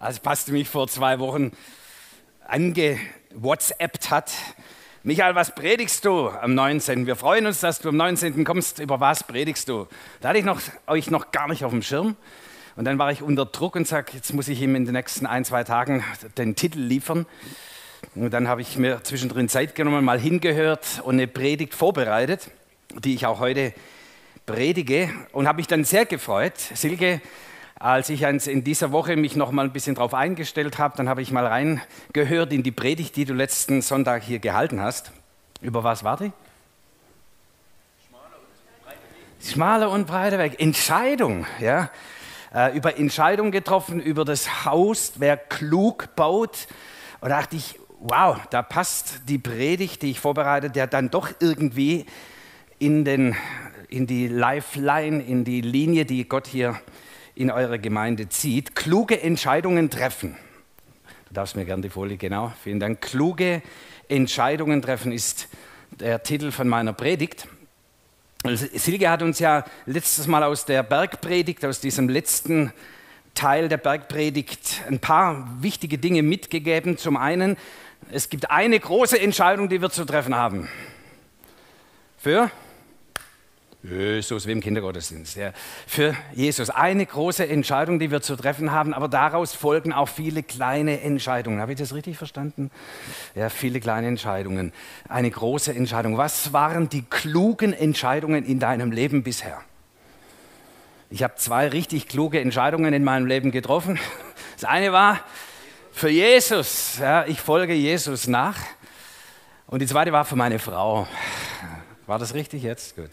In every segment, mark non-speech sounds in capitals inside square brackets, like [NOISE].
als Pastor mich vor zwei Wochen angewhatsappt hat. Michael, was predigst du am 19.? Wir freuen uns, dass du am 19. kommst. Über was predigst du? Da hatte ich noch, euch noch gar nicht auf dem Schirm. Und dann war ich unter Druck und sage, jetzt muss ich ihm in den nächsten ein, zwei Tagen den Titel liefern. Und dann habe ich mir zwischendrin Zeit genommen, mal hingehört und eine Predigt vorbereitet, die ich auch heute predige. Und habe mich dann sehr gefreut. Silke als ich in dieser Woche mich noch mal ein bisschen darauf eingestellt habe, dann habe ich mal reingehört in die Predigt, die du letzten Sonntag hier gehalten hast. Über was war die? Schmaler und breiter Weg. Entscheidung, ja. Äh, über Entscheidung getroffen, über das Haus, wer klug baut. Und da dachte ich, wow, da passt die Predigt, die ich vorbereitet, der dann doch irgendwie in, den, in die Lifeline, in die Linie, die Gott hier in eurer Gemeinde zieht, kluge Entscheidungen treffen. Du darfst mir gerne die Folie, genau, vielen Dank. Kluge Entscheidungen treffen ist der Titel von meiner Predigt. Also Silke hat uns ja letztes Mal aus der Bergpredigt, aus diesem letzten Teil der Bergpredigt, ein paar wichtige Dinge mitgegeben. Zum einen, es gibt eine große Entscheidung, die wir zu treffen haben. Für Jesus wie im Kindergottesdienst. Ja. Für Jesus eine große Entscheidung, die wir zu treffen haben, aber daraus folgen auch viele kleine Entscheidungen. Habe ich das richtig verstanden? Ja, viele kleine Entscheidungen. Eine große Entscheidung. Was waren die klugen Entscheidungen in deinem Leben bisher? Ich habe zwei richtig kluge Entscheidungen in meinem Leben getroffen. [LAUGHS] Das eine war für Jesus. Ja, ich folge Jesus nach. Und die zweite war für meine Frau. War das richtig jetzt? Gut.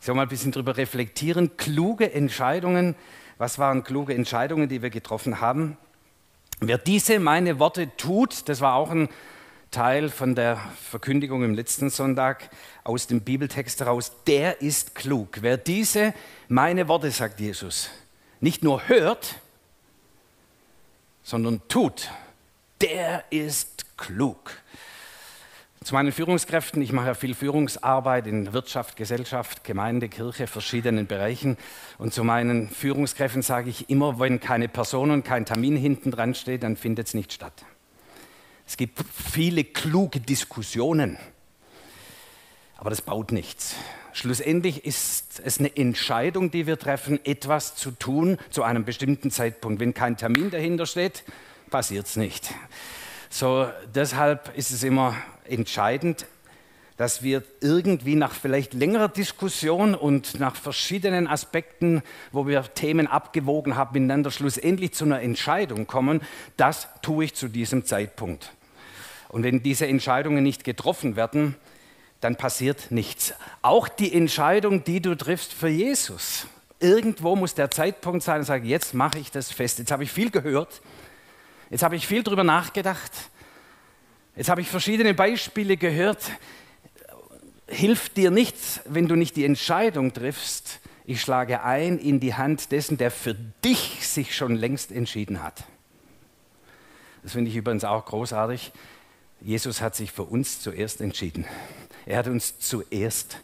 Ich soll mal ein bisschen darüber reflektieren. Kluge Entscheidungen. Was waren kluge Entscheidungen, die wir getroffen haben? Wer diese meine Worte tut, das war auch ein Teil von der Verkündigung im letzten Sonntag aus dem Bibeltext heraus, der ist klug. Wer diese meine Worte, sagt Jesus, nicht nur hört, sondern tut, der ist klug. Zu meinen Führungskräften, ich mache ja viel Führungsarbeit in Wirtschaft, Gesellschaft, Gemeinde, Kirche, verschiedenen Bereichen. Und zu meinen Führungskräften sage ich immer, wenn keine Person und kein Termin hinten dran steht, dann findet es nicht statt. Es gibt viele kluge Diskussionen, aber das baut nichts. Schlussendlich ist es eine Entscheidung, die wir treffen, etwas zu tun zu einem bestimmten Zeitpunkt. Wenn kein Termin dahinter steht, passiert es nicht. So, deshalb ist es immer entscheidend, dass wir irgendwie nach vielleicht längerer Diskussion und nach verschiedenen Aspekten, wo wir Themen abgewogen haben, miteinander schlussendlich zu einer Entscheidung kommen, das tue ich zu diesem Zeitpunkt. Und wenn diese Entscheidungen nicht getroffen werden, dann passiert nichts. Auch die Entscheidung, die du triffst für Jesus. Irgendwo muss der Zeitpunkt sein und sagen, jetzt mache ich das fest. Jetzt habe ich viel gehört, jetzt habe ich viel darüber nachgedacht, Jetzt habe ich verschiedene Beispiele gehört. Hilft dir nichts, wenn du nicht die Entscheidung triffst, ich schlage ein in die Hand dessen, der für dich sich schon längst entschieden hat. Das finde ich übrigens auch großartig. Jesus hat sich für uns zuerst entschieden. Er hat uns zuerst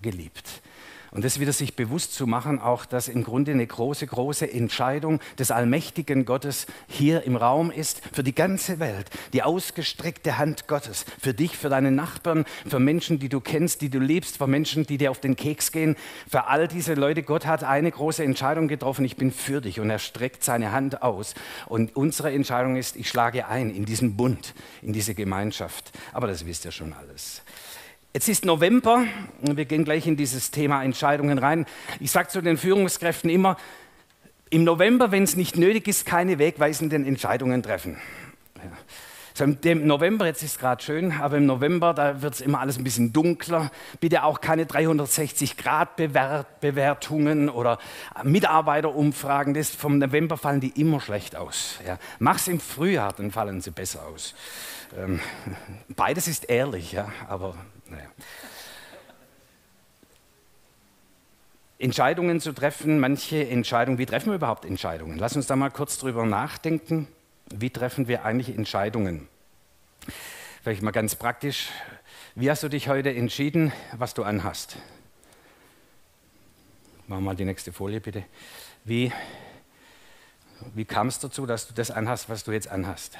geliebt. Und das wieder sich bewusst zu machen, auch dass im Grunde eine große, große Entscheidung des allmächtigen Gottes hier im Raum ist für die ganze Welt. Die ausgestreckte Hand Gottes für dich, für deine Nachbarn, für Menschen, die du kennst, die du liebst, für Menschen, die dir auf den Keks gehen. Für all diese Leute, Gott hat eine große Entscheidung getroffen, ich bin für dich. Und er streckt seine Hand aus. Und unsere Entscheidung ist, ich schlage ein in diesen Bund, in diese Gemeinschaft. Aber das wisst ihr schon alles. Jetzt ist November und wir gehen gleich in dieses Thema Entscheidungen rein. Ich sage zu den Führungskräften immer, im November, wenn es nicht nötig ist, keine wegweisenden Entscheidungen treffen. Ja. So Im November, jetzt ist es gerade schön, aber im November, da wird es immer alles ein bisschen dunkler. Bitte auch keine 360-Grad-Bewertungen oder Mitarbeiterumfragen. Das vom November fallen die immer schlecht aus. Ja. es im Frühjahr, dann fallen sie besser aus. Ähm, beides ist ehrlich, ja, aber naja. Entscheidungen zu treffen, manche Entscheidungen, wie treffen wir überhaupt Entscheidungen? Lass uns da mal kurz drüber nachdenken. Wie treffen wir eigentlich Entscheidungen? Vielleicht mal ganz praktisch. Wie hast du dich heute entschieden, was du anhast? Wir mal die nächste Folie bitte. Wie, Wie kam es dazu, dass du das anhast, was du jetzt anhast?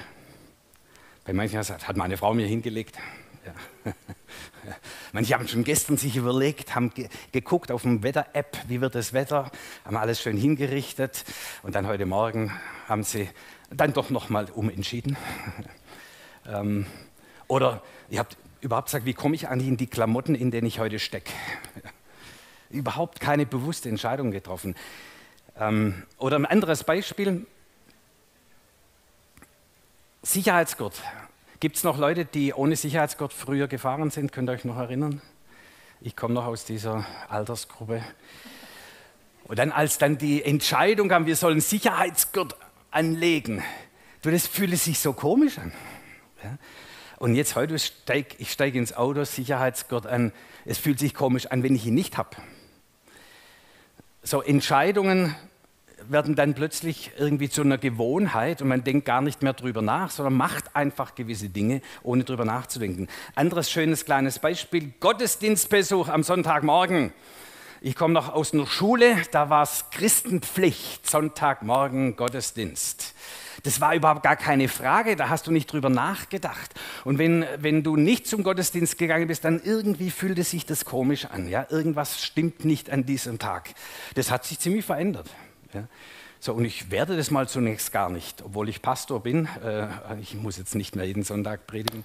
Bei manchen hat meine Frau mir hingelegt. Ja. Manche haben schon gestern sich überlegt, haben ge geguckt auf dem Wetter-App, wie wird das Wetter, haben alles schön hingerichtet und dann heute Morgen haben sie dann doch nochmal umentschieden. [LAUGHS] ähm, oder ihr habt überhaupt gesagt, wie komme ich eigentlich in die Klamotten, in denen ich heute stecke? [LAUGHS] überhaupt keine bewusste Entscheidung getroffen. Ähm, oder ein anderes Beispiel, Sicherheitsgurt. Gibt es noch Leute, die ohne Sicherheitsgurt früher gefahren sind? Könnt ihr euch noch erinnern? Ich komme noch aus dieser Altersgruppe. Und dann, als dann die Entscheidung kam, wir sollen Sicherheitsgurt anlegen, du, das fühlte sich so komisch an. Ja? Und jetzt heute steig, ich steige ins Auto, Sicherheitsgurt an. Es fühlt sich komisch an, wenn ich ihn nicht habe. So Entscheidungen werden dann plötzlich irgendwie zu einer Gewohnheit und man denkt gar nicht mehr drüber nach, sondern macht einfach gewisse Dinge, ohne drüber nachzudenken. Anderes schönes kleines Beispiel, Gottesdienstbesuch am Sonntagmorgen. Ich komme noch aus einer Schule, da war es Christenpflicht, Sonntagmorgen Gottesdienst. Das war überhaupt gar keine Frage, da hast du nicht drüber nachgedacht. Und wenn, wenn du nicht zum Gottesdienst gegangen bist, dann irgendwie fühlte sich das komisch an. Ja? Irgendwas stimmt nicht an diesem Tag. Das hat sich ziemlich verändert. Ja? So, und ich werde das mal zunächst gar nicht, obwohl ich Pastor bin. Äh, ich muss jetzt nicht mehr jeden Sonntag predigen.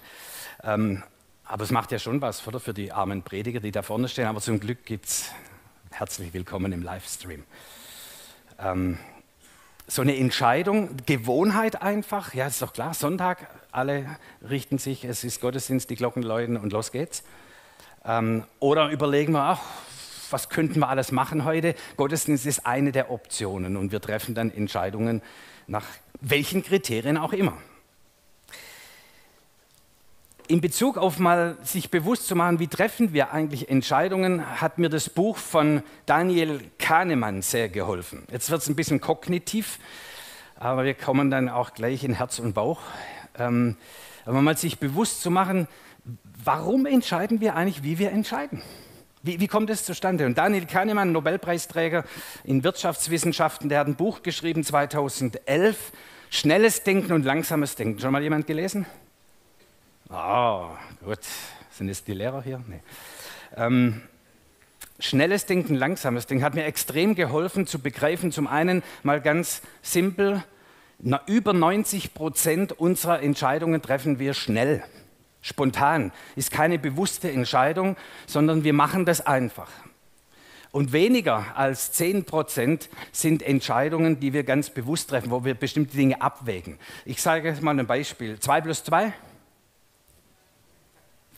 Ähm, aber es macht ja schon was oder, für die armen Prediger, die da vorne stehen. Aber zum Glück gibt es herzlich willkommen im Livestream. Ähm, so eine Entscheidung, Gewohnheit einfach, ja, ist doch klar, Sonntag, alle richten sich, es ist Gottesdienst, die Glocken läuten und los geht's. Ähm, oder überlegen wir, ach, was könnten wir alles machen heute? Gottesdienst ist eine der Optionen und wir treffen dann Entscheidungen nach welchen Kriterien auch immer. In Bezug auf mal sich bewusst zu machen, wie treffen wir eigentlich Entscheidungen, hat mir das Buch von Daniel Kahnemann sehr geholfen. Jetzt wird es ein bisschen kognitiv, aber wir kommen dann auch gleich in Herz und Bauch. Ähm, aber mal sich bewusst zu machen, warum entscheiden wir eigentlich, wie wir entscheiden? Wie, wie kommt es zustande? Und Daniel Kahnemann, Nobelpreisträger in Wirtschaftswissenschaften, der hat ein Buch geschrieben 2011, Schnelles Denken und langsames Denken. Schon mal jemand gelesen? Oh, gut. Sind es die Lehrer hier? Nee. Ähm, schnelles Denken, langsames Denken hat mir extrem geholfen zu begreifen. Zum einen mal ganz simpel, na, über 90 Prozent unserer Entscheidungen treffen wir schnell spontan, ist keine bewusste Entscheidung, sondern wir machen das einfach. Und weniger als 10 Prozent sind Entscheidungen, die wir ganz bewusst treffen, wo wir bestimmte Dinge abwägen. Ich sage jetzt mal ein Beispiel. 2 plus 2?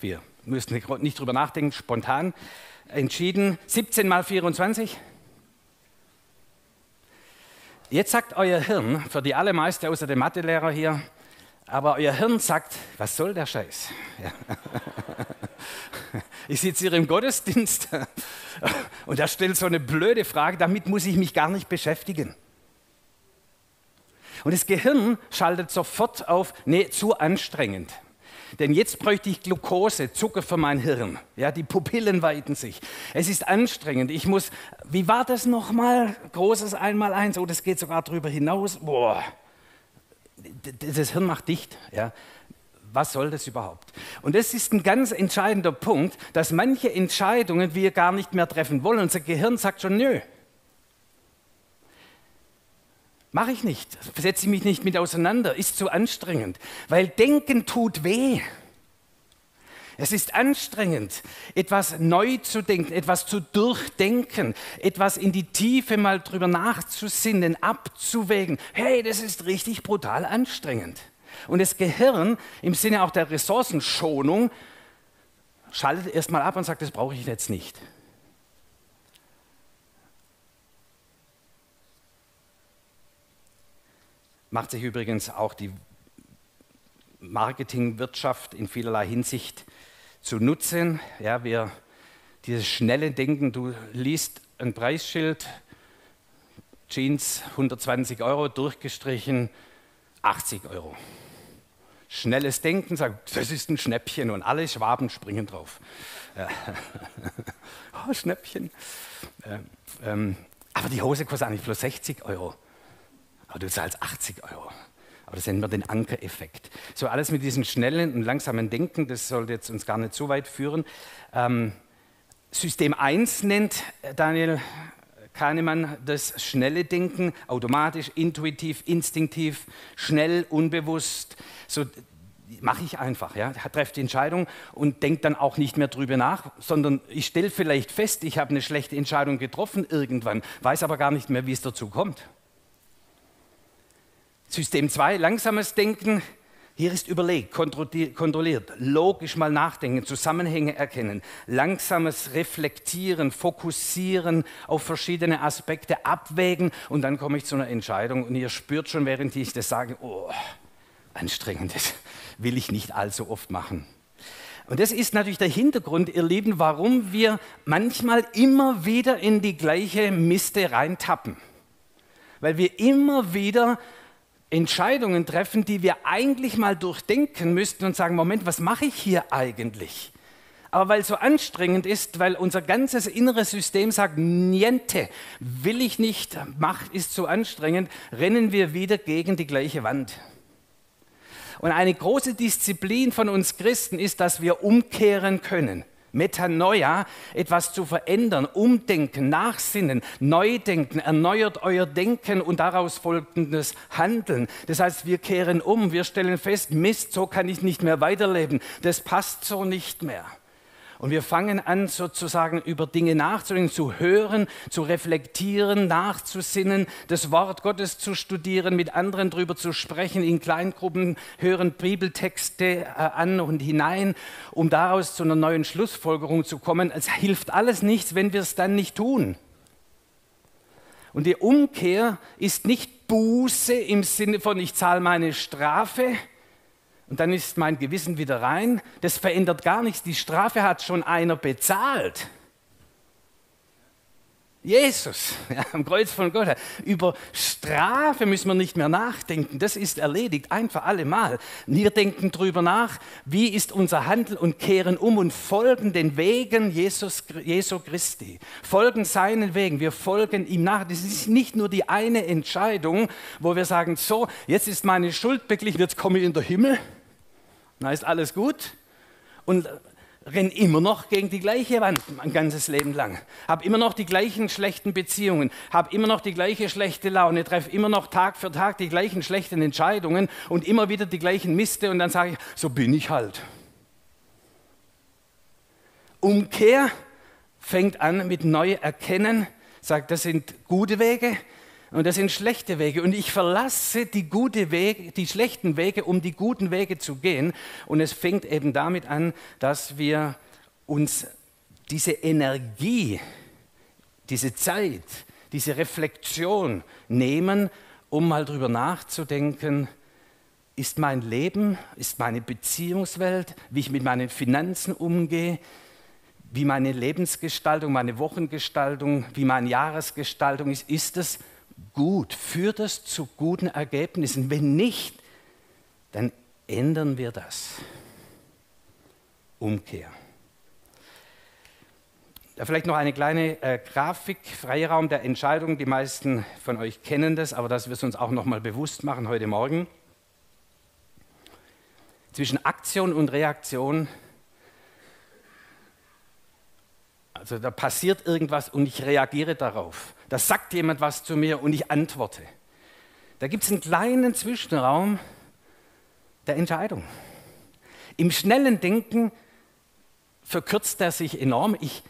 4. Müssen nicht drüber nachdenken, spontan entschieden. 17 mal 24? Jetzt sagt euer Hirn, für die allermeisten außer dem Mathelehrer hier, aber euer Hirn sagt, was soll der Scheiß? Ja. [LAUGHS] Ich sitze hier im Gottesdienst [LAUGHS] und er stellt so eine blöde Frage, damit muss ich mich gar nicht beschäftigen. Und das Gehirn schaltet sofort auf, nee, zu anstrengend. Denn jetzt bräuchte ich Glucose, Zucker für mein Hirn. Ja, die Pupillen weiten sich. Es ist anstrengend. Ich muss, wie war das nochmal? Großes Einmaleins, oh, das geht sogar drüber hinaus. Boah, das Hirn macht dicht. Ja. Was soll das überhaupt? Und das ist ein ganz entscheidender Punkt, dass manche Entscheidungen wir gar nicht mehr treffen wollen. Unser Gehirn sagt schon, nö, mache ich nicht, setze ich mich nicht mit auseinander, ist zu anstrengend, weil Denken tut weh. Es ist anstrengend, etwas neu zu denken, etwas zu durchdenken, etwas in die Tiefe mal drüber nachzusinnen, abzuwägen. Hey, das ist richtig brutal anstrengend. Und das Gehirn im Sinne auch der Ressourcenschonung schaltet erstmal ab und sagt, das brauche ich jetzt nicht. Macht sich übrigens auch die Marketingwirtschaft in vielerlei Hinsicht zu nutzen. Ja, wir, dieses schnelle Denken, du liest ein Preisschild, Jeans 120 Euro, durchgestrichen 80 Euro. Schnelles Denken sagt, das ist ein Schnäppchen und alle Schwaben springen drauf. [LAUGHS] Oh, Schnäppchen. Ähm, ähm, aber die Hose kostet eigentlich bloß 60 Euro. aber du zahlst 80 Euro. Aber das nennen wir den Ankereffekt. So alles mit diesem schnellen und langsamen Denken, das sollte jetzt uns gar nicht so weit führen. Ähm, System 1 nennt äh, Daniel Kahnemann das schnelle Denken, automatisch, intuitiv, instinktiv, schnell, unbewusst. So mache ich einfach, ja, treffe die Entscheidung und denke dann auch nicht mehr drüber nach, sondern ich stelle vielleicht fest, ich habe eine schlechte Entscheidung getroffen irgendwann, weiß aber gar nicht mehr, wie es dazu kommt. System 2, langsames Denken. Hier ist überlegt, kontrolliert, logisch mal nachdenken, Zusammenhänge erkennen, langsames Reflektieren, Fokussieren auf verschiedene Aspekte, abwägen und dann komme ich zu einer Entscheidung und ihr spürt schon, während ich das sage, oh, anstrengend, das will ich nicht allzu oft machen. Und das ist natürlich der Hintergrund, ihr Lieben, warum wir manchmal immer wieder in die gleiche Miste reintappen. Weil wir immer wieder Entscheidungen treffen, die wir eigentlich mal durchdenken müssten und sagen, Moment, was mache ich hier eigentlich? Aber weil es so anstrengend ist, weil unser ganzes inneres System sagt, niente, will ich nicht, Macht ist zu anstrengend, rennen wir wieder gegen die gleiche Wand. Und eine große Disziplin von uns Christen ist, dass wir umkehren können. Metanoia, etwas zu verändern, umdenken, nachsinnen, neu denken, erneuert euer Denken und daraus folgendes Handeln. Das heißt, wir kehren um, wir stellen fest, Mist, so kann ich nicht mehr weiterleben, das passt so nicht mehr. Und wir fangen an, sozusagen über Dinge nachzudenken, zu hören, zu reflektieren, nachzusinnen, das Wort Gottes zu studieren, mit anderen darüber zu sprechen, in Kleingruppen hören Bibeltexte äh, an und hinein, um daraus zu einer neuen Schlussfolgerung zu kommen. Es hilft alles nichts, wenn wir es dann nicht tun. Und die Umkehr ist nicht Buße im Sinne von, ich zahle meine Strafe, und dann ist mein Gewissen wieder rein. Das verändert gar nichts. Die Strafe hat schon einer bezahlt. Jesus [LAUGHS] ja, am Kreuz von Gott. Über Strafe müssen wir nicht mehr nachdenken. Das ist erledigt, ein für alle Mal. Wir denken darüber nach, wie ist unser Handel und kehren um und folgen den Wegen Jesus, Jesu Christi. Folgen seinen Wegen. Wir folgen ihm nach. Das ist nicht nur die eine Entscheidung, wo wir sagen, so, jetzt ist meine Schuld beglichen, jetzt komme ich in den Himmel dann ist alles gut und renne immer noch gegen die gleiche Wand mein ganzes Leben lang. Habe immer noch die gleichen schlechten Beziehungen, habe immer noch die gleiche schlechte Laune, treffe immer noch Tag für Tag die gleichen schlechten Entscheidungen und immer wieder die gleichen Miste und dann sage ich, so bin ich halt. Umkehr fängt an mit neu erkennen, sagt, das sind gute Wege, und das sind schlechte Wege. Und ich verlasse die, gute Wege, die schlechten Wege, um die guten Wege zu gehen. Und es fängt eben damit an, dass wir uns diese Energie, diese Zeit, diese Reflexion nehmen, um mal drüber nachzudenken, ist mein Leben, ist meine Beziehungswelt, wie ich mit meinen Finanzen umgehe, wie meine Lebensgestaltung, meine Wochengestaltung, wie meine Jahresgestaltung ist, ist es gut? Führt das zu guten Ergebnissen? Wenn nicht, dann ändern wir das. Umkehr. Da vielleicht noch eine kleine äh, Grafik, Freiraum der Entscheidung. Die meisten von euch kennen das, aber dass wir es uns auch noch mal bewusst machen heute Morgen. Zwischen Aktion und Reaktion Also da passiert irgendwas und ich reagiere darauf. Da sagt jemand was zu mir und ich antworte. Da gibt es einen kleinen Zwischenraum der Entscheidung. Im schnellen Denken verkürzt er sich enorm. Ich,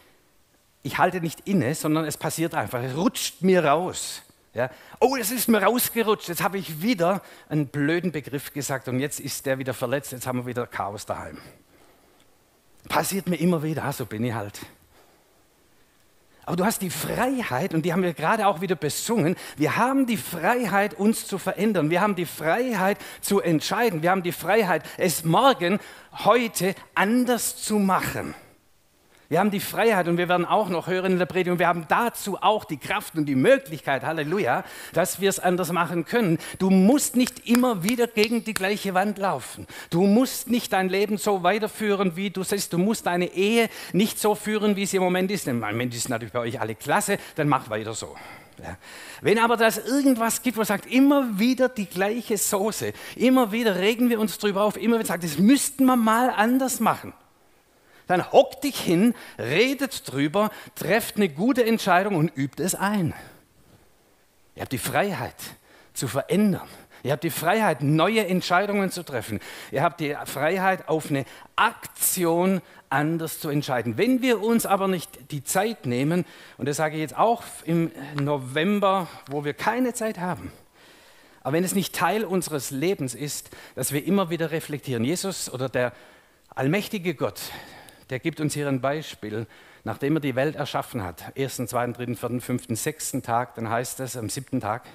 ich halte nicht inne, sondern es passiert einfach. Es rutscht mir raus. Ja. Oh, es ist mir rausgerutscht. Jetzt habe ich wieder einen blöden Begriff gesagt und jetzt ist der wieder verletzt. Jetzt haben wir wieder Chaos daheim. Passiert mir immer wieder. Ah, so bin ich halt. Aber du hast die Freiheit, und die haben wir gerade auch wieder besungen, wir haben die Freiheit, uns zu verändern. Wir haben die Freiheit zu entscheiden. Wir haben die Freiheit, es morgen, heute anders zu machen. Wir haben die Freiheit und wir werden auch noch hören in der Predigt wir haben dazu auch die Kraft und die Möglichkeit, Halleluja, dass wir es anders machen können. Du musst nicht immer wieder gegen die gleiche Wand laufen. Du musst nicht dein Leben so weiterführen, wie du siehst. Du musst deine Ehe nicht so führen, wie sie im Moment ist. Im Moment ist natürlich bei euch alle klasse, dann mach weiter so. Ja. Wenn aber das irgendwas gibt, wo sagt, immer wieder die gleiche Soße, immer wieder regen wir uns drüber auf, immer wieder sagt, das müssten wir mal anders machen. Dann hockt dich hin, redet drüber, trefft eine gute Entscheidung und übt es ein. Ihr habt die Freiheit zu verändern. Ihr habt die Freiheit, neue Entscheidungen zu treffen. Ihr habt die Freiheit, auf eine Aktion anders zu entscheiden. Wenn wir uns aber nicht die Zeit nehmen, und das sage ich jetzt auch im November, wo wir keine Zeit haben, aber wenn es nicht Teil unseres Lebens ist, dass wir immer wieder reflektieren, Jesus oder der allmächtige Gott, der gibt uns hier ein Beispiel, nachdem er die Welt erschaffen hat, ersten, zweiten, dritten, vierten, fünften, sechsten Tag, dann heißt es am siebten Tag,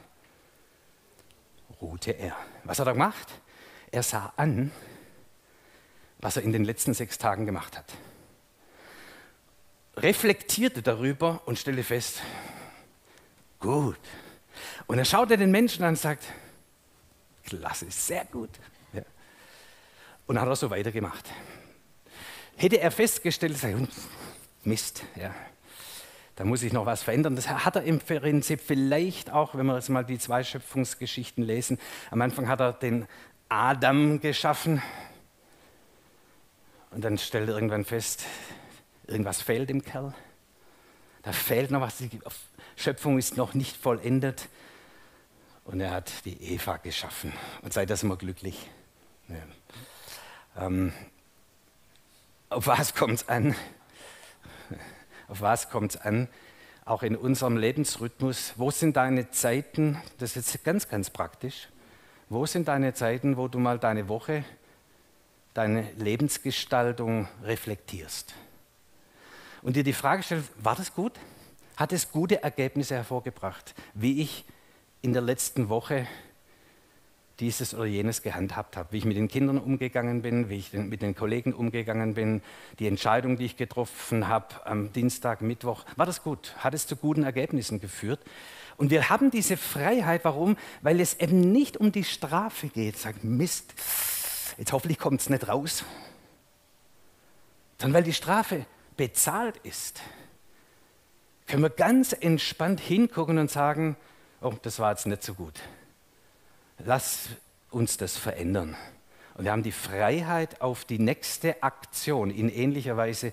ruhte er. Was hat er gemacht? Er sah an, was er in den letzten sechs Tagen gemacht hat. Reflektierte darüber und stellte fest, gut. Und er schaute den Menschen an und sagt, klasse, sehr gut. Ja. Und hat er so weitergemacht. Hätte er festgestellt, Mist, ja, da muss ich noch was verändern. Das hat er im Prinzip vielleicht auch, wenn wir jetzt mal die zwei Schöpfungsgeschichten lesen. Am Anfang hat er den Adam geschaffen, und dann stellt er irgendwann fest, irgendwas fehlt im Kerl. Da fehlt noch was, die Schöpfung ist noch nicht vollendet. Und er hat die Eva geschaffen. Und sei das immer glücklich. Ja. Ähm, auf was kommt es an? Auf was kommt es an? Auch in unserem Lebensrhythmus. Wo sind deine Zeiten? Das ist jetzt ganz, ganz praktisch. Wo sind deine Zeiten, wo du mal deine Woche deine Lebensgestaltung reflektierst und dir die Frage stellst, war das gut? Hat es gute Ergebnisse hervorgebracht, wie ich in der letzten Woche dieses oder jenes gehandhabt habe, wie ich mit den Kindern umgegangen bin, wie ich mit den Kollegen umgegangen bin, die Entscheidung, die ich getroffen habe am Dienstag, Mittwoch, war das gut? Hat es zu guten Ergebnissen geführt? Und wir haben diese Freiheit, warum? Weil es eben nicht um die Strafe geht, sagt Mist, Jetzt hoffentlich kommt es nicht raus. Sondern weil die Strafe bezahlt ist, können wir ganz entspannt hingucken und sagen, oh, das war jetzt nicht so gut. Lass uns das verändern. Und wir haben die Freiheit, auf die nächste Aktion in ähnlicher Weise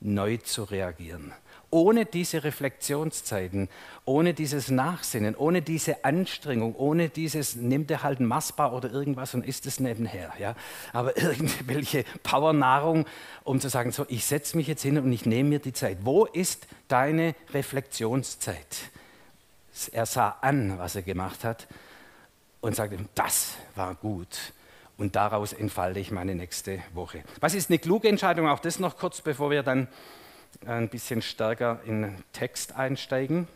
neu zu reagieren ohne diese Reflexionszeiten, ohne dieses Nachsinnen, ohne diese Anstrengung, ohne dieses, nimmt er halt ein Massbar oder irgendwas und isst es nebenher. Ja? Aber [LAUGHS] irgendwelche Powernahrung, um zu sagen, so, ich setze mich jetzt hin und ich nehme mir die Zeit. Wo ist deine Reflexionszeit? Er sah an, was er gemacht hat und sagte, das war gut. Und daraus entfalte ich meine nächste Woche. Was ist eine kluge Entscheidung? Auch das noch kurz, bevor wir dann ein bisschen stärker in den Text einsteigen.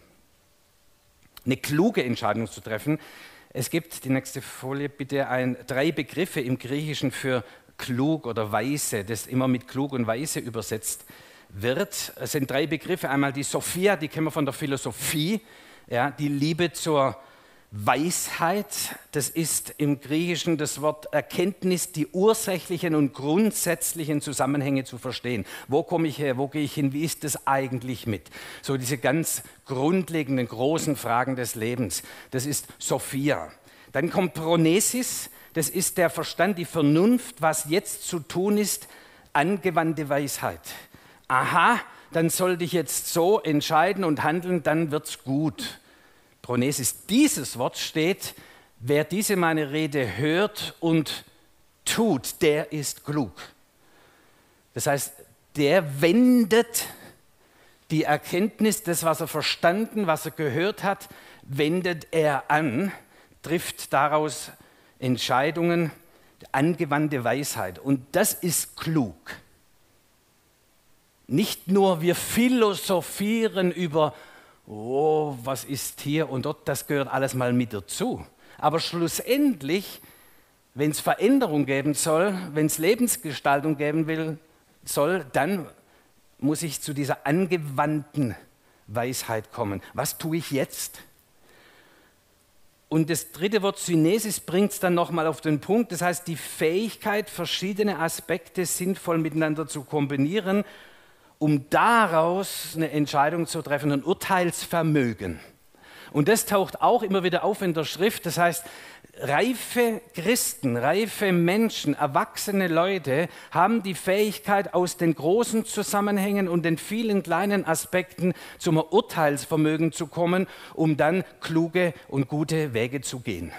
Eine kluge Entscheidung zu treffen. Es gibt, die nächste Folie bitte, ein, drei Begriffe im Griechischen für klug oder weise, das immer mit klug und weise übersetzt wird. Es sind drei Begriffe. Einmal die Sophia, die kennen wir von der Philosophie, ja, die Liebe zur Weisheit, das ist im Griechischen das Wort Erkenntnis, die ursächlichen und grundsätzlichen Zusammenhänge zu verstehen. Wo komme ich her? Wo gehe ich hin? Wie ist das eigentlich mit? So diese ganz grundlegenden, großen Fragen des Lebens. Das ist Sophia. Dann kommt Pronesis, das ist der Verstand, die Vernunft, was jetzt zu tun ist, angewandte Weisheit. Aha, dann sollte ich jetzt so entscheiden und handeln, dann wird's gut. Pronesis. Dieses Wort steht, wer diese meine Rede hört und tut, der ist klug. Das heißt, der wendet die Erkenntnis, das, was er verstanden, was er gehört hat, wendet er an, trifft daraus Entscheidungen, angewandte Weisheit. Und das ist klug. Nicht nur wir philosophieren über oh, was ist hier und dort, das gehört alles mal mit dazu. Aber schlussendlich, wenn es Veränderung geben soll, wenn es Lebensgestaltung geben will, soll, dann muss ich zu dieser angewandten Weisheit kommen. Was tue ich jetzt? Und das dritte Wort Synesis bringt es dann nochmal auf den Punkt. Das heißt, die Fähigkeit, verschiedene Aspekte sinnvoll miteinander zu kombinieren um daraus eine Entscheidung zu treffen, ein Urteilsvermögen. Und das taucht auch immer wieder auf in der Schrift. Das heißt, reife Christen, reife Menschen, erwachsene Leute haben die Fähigkeit, aus den großen Zusammenhängen und den vielen kleinen Aspekten zum Urteilsvermögen zu kommen, um dann kluge und gute Wege zu gehen.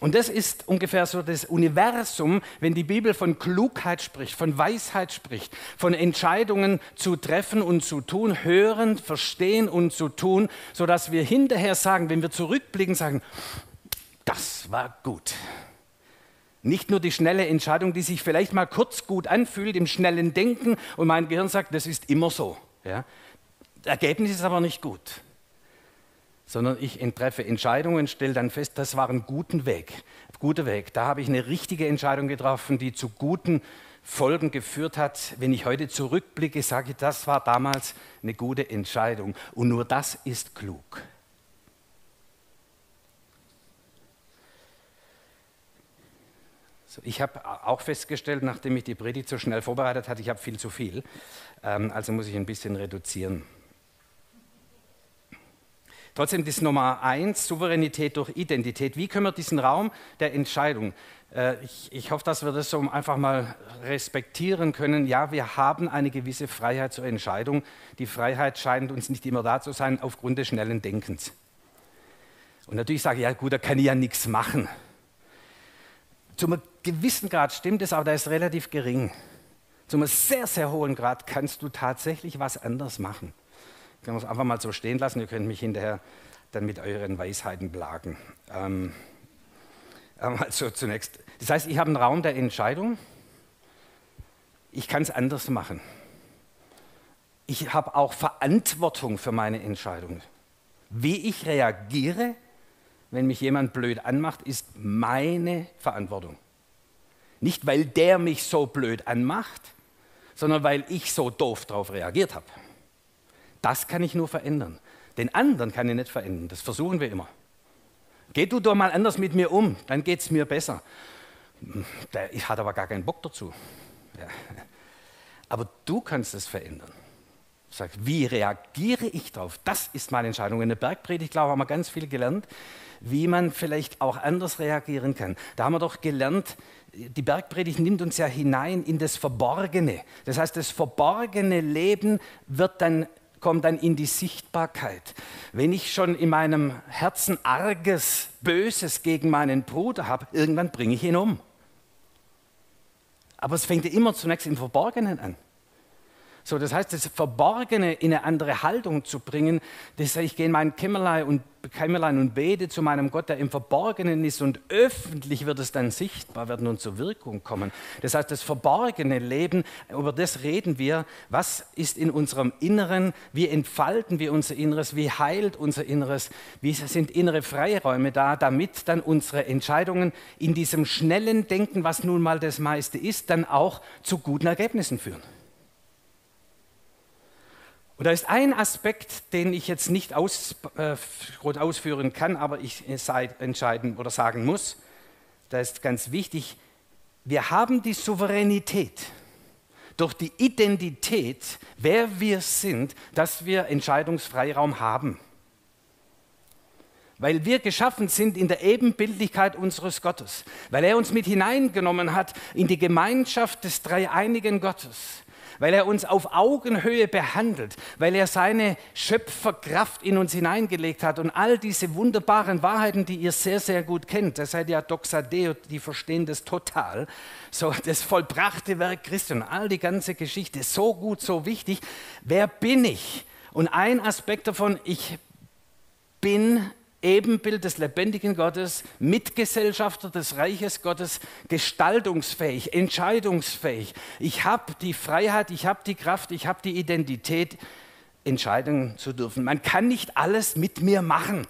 Und das ist ungefähr so das Universum, wenn die Bibel von Klugheit spricht, von Weisheit spricht, von Entscheidungen zu treffen und zu tun, hören, verstehen und zu tun, sodass wir hinterher sagen, wenn wir zurückblicken, sagen, das war gut. Nicht nur die schnelle Entscheidung, die sich vielleicht mal kurz gut anfühlt im schnellen Denken und mein Gehirn sagt, das ist immer so. Ja? Das Ergebnis ist aber nicht gut. Sondern ich treffe Entscheidungen, stelle dann fest, das war ein guter Weg. Guter Weg. Da habe ich eine richtige Entscheidung getroffen, die zu guten Folgen geführt hat. Wenn ich heute zurückblicke, sage ich, das war damals eine gute Entscheidung. Und nur das ist klug. Ich habe auch festgestellt, nachdem ich die Predigt so schnell vorbereitet hatte, ich habe viel zu viel. Ähm, also muss ich ein bisschen reduzieren. Trotzdem das Nummer eins, Souveränität durch Identität. Wie können wir diesen Raum der Entscheidung, äh, ich, ich, hoffe, dass wir das so einfach mal respektieren können. Ja, wir haben eine gewisse Freiheit zur Entscheidung. Die Freiheit scheint uns nicht immer da zu sein aufgrund des schnellen Denkens. Und natürlich sage ich, ja gut, da kann ich ja nichts machen. Zum gewissen Grad stimmt es, aber der ist relativ gering. Zum sehr, sehr hohen Grad kannst du tatsächlich was anders machen. Ich kann es einfach mal so stehen lassen, ihr könnt mich hinterher dann mit euren Weisheiten plagen. [LAUGHS] Ähm, also zunächst, das heißt, ich habe einen Raum der Entscheidung. Ich kann es anders machen. Ich habe auch Verantwortung für meine Entscheidung. Wie ich reagiere, wenn mich jemand blöd anmacht, ist meine Verantwortung. Nicht, weil der mich so blöd anmacht, sondern weil ich so doof darauf reagiert habe. Das kann ich nur verändern. Den anderen kann ich nicht verändern. Das versuchen wir immer. Geh du doch mal anders mit mir um, dann geht es mir besser. Der hat aber gar keinen Bock dazu. Ja. Aber du kannst es verändern. Sag, wie reagiere ich darauf? Das ist meine Entscheidung. In der Bergpredigt, glaube ich, haben wir ganz viel gelernt wie man vielleicht auch anders reagieren kann. Da haben wir doch gelernt, die Bergpredigt nimmt uns ja hinein in das Verborgene. Das heißt, das verborgene Leben wird dann kommt dann in die Sichtbarkeit. Wenn ich schon in meinem Herzen arges, böses gegen meinen Bruder habe, irgendwann bringe ich ihn um. Aber es fängt ja immer zunächst im Verborgenen an. So, das heißt, das Verborgene in eine andere Haltung zu bringen, das ich gehe in mein Kämmerlein und, Kämmerlein und bete zu meinem Gott, der im Verborgenen ist und öffentlich wird es dann sichtbar werden und zur Wirkung kommen. Das heißt, das verborgene Leben, über das reden wir, was ist in unserem Inneren, wie entfalten wir unser Inneres, wie heilt unser Inneres, wie sind innere Freiräume da, damit dann unsere Entscheidungen in diesem schnellen Denken, was nun mal das meiste ist, dann auch zu guten Ergebnissen führen. Und da ist ein Aspekt, den ich jetzt nicht aus, äh, ausführen kann, aber ich entscheiden oder sagen muss. Da ist ganz wichtig, wir haben die Souveränität durch die Identität, wer wir sind, dass wir Entscheidungsfreiraum haben. Weil wir geschaffen sind in der Ebenbildlichkeit unseres Gottes, weil er uns mit hineingenommen hat in die Gemeinschaft des dreieinigen Gottes weil er uns auf Augenhöhe behandelt, weil er seine Schöpferkraft in uns hineingelegt hat und all diese wunderbaren Wahrheiten, die ihr sehr, sehr gut kennt, das seid ja Doxadeo, die verstehen das total, so das vollbrachte Werk Christi und all die ganze Geschichte, so gut, so wichtig. Wer bin ich? Und ein Aspekt davon, ich bin Ebenbild des lebendigen Gottes, Mitgesellschafter des Reiches Gottes, gestaltungsfähig, entscheidungsfähig. Ich habe die Freiheit, ich habe die Kraft, ich habe die Identität, entscheiden zu dürfen. Man kann nicht alles mit mir machen.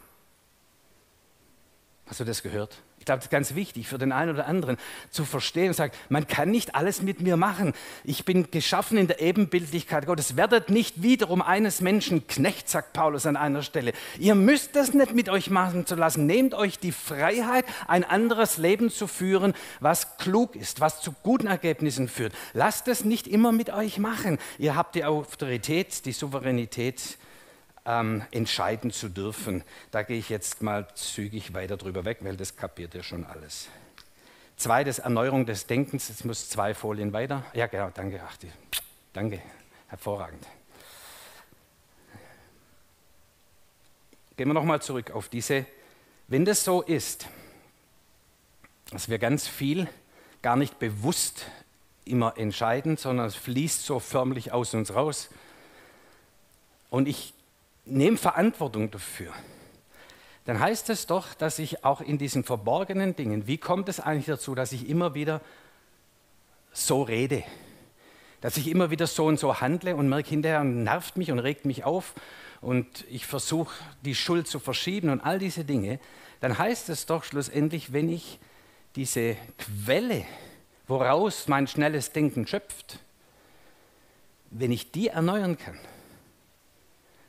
Hast du das gehört? Glaube, das ist ganz wichtig für den einen oder anderen zu verstehen und sagen, man kann nicht alles mit mir machen. Ich bin geschaffen in der Ebenbildlichkeit Gottes. Werdet nicht wiederum eines Menschen Knecht, sagt Paulus an einer Stelle. Ihr müsst das nicht mit euch machen zu lassen. Nehmt euch die Freiheit, ein anderes Leben zu führen, was klug ist, was zu guten Ergebnissen führt. Lasst es nicht immer mit euch machen. Ihr habt die Autorität, die Souveränität ähm, entscheiden zu dürfen. Da gehe ich jetzt mal zügig weiter drüber weg, weil das kapiert ihr schon alles. Zweites, Erneuerung des Denkens. Jetzt muss zwei Folien weiter. Ja, genau, danke. Ach, die, danke, hervorragend. Gehen wir nochmal zurück auf diese, wenn das so ist, dass wir ganz viel gar nicht bewusst immer entscheiden, sondern es fließt so förmlich aus uns raus. Und ich nehme Verantwortung dafür. Dann heißt es doch, dass ich auch in diesen verborgenen Dingen, wie kommt es eigentlich dazu, dass ich immer wieder so rede? Dass ich immer wieder so und so handle und merke hinterher, nervt mich und regt mich auf und ich versuche die Schuld zu verschieben und all diese Dinge, dann heißt es doch schlussendlich, wenn ich diese Quelle, woraus mein schnelles Denken schöpft, wenn ich die erneuern kann,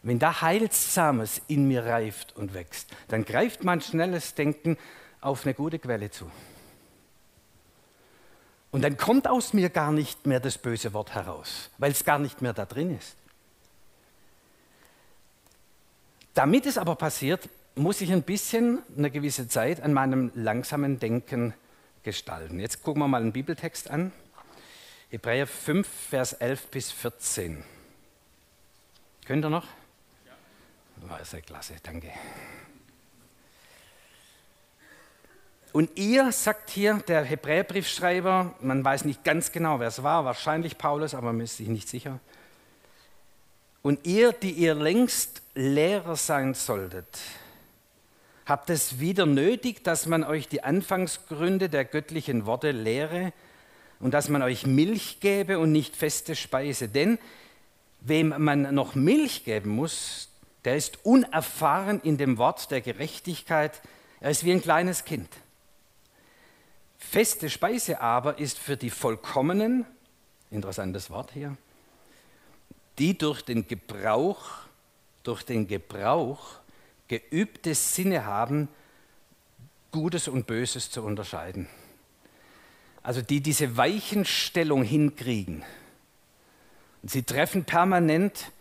wenn da Heilsames in mir reift und wächst, dann greift mein schnelles Denken auf eine gute Quelle zu. Und dann kommt aus mir gar nicht mehr das böse Wort heraus, weil es gar nicht mehr da drin ist. Damit es aber passiert, muss ich ein bisschen eine gewisse Zeit an meinem langsamen Denken gestalten. Jetzt gucken wir mal einen Bibeltext an. Hebräer 5, Vers 11 bis 14. Könnt ihr noch? Oh, sehr klasse, danke. Und ihr, sagt hier der Hebräerbriefschreiber, man weiß nicht ganz genau, wer es war, wahrscheinlich Paulus, aber man ist sich nicht sicher. Und ihr, die ihr längst Lehrer sein solltet, habt es wieder nötig, dass man euch die Anfangsgründe der göttlichen Worte lehre und dass man euch Milch gebe und nicht feste Speise. Denn wem man noch Milch geben muss, der ist unerfahren in dem Wort der Gerechtigkeit, er ist wie ein kleines Kind. Feste Speise aber ist für die Vollkommenen, interessantes Wort hier, die durch den Gebrauch, durch den Gebrauch geübte Sinne haben, Gutes und Böses zu unterscheiden. Also die diese Weichenstellung hinkriegen. Und sie treffen permanent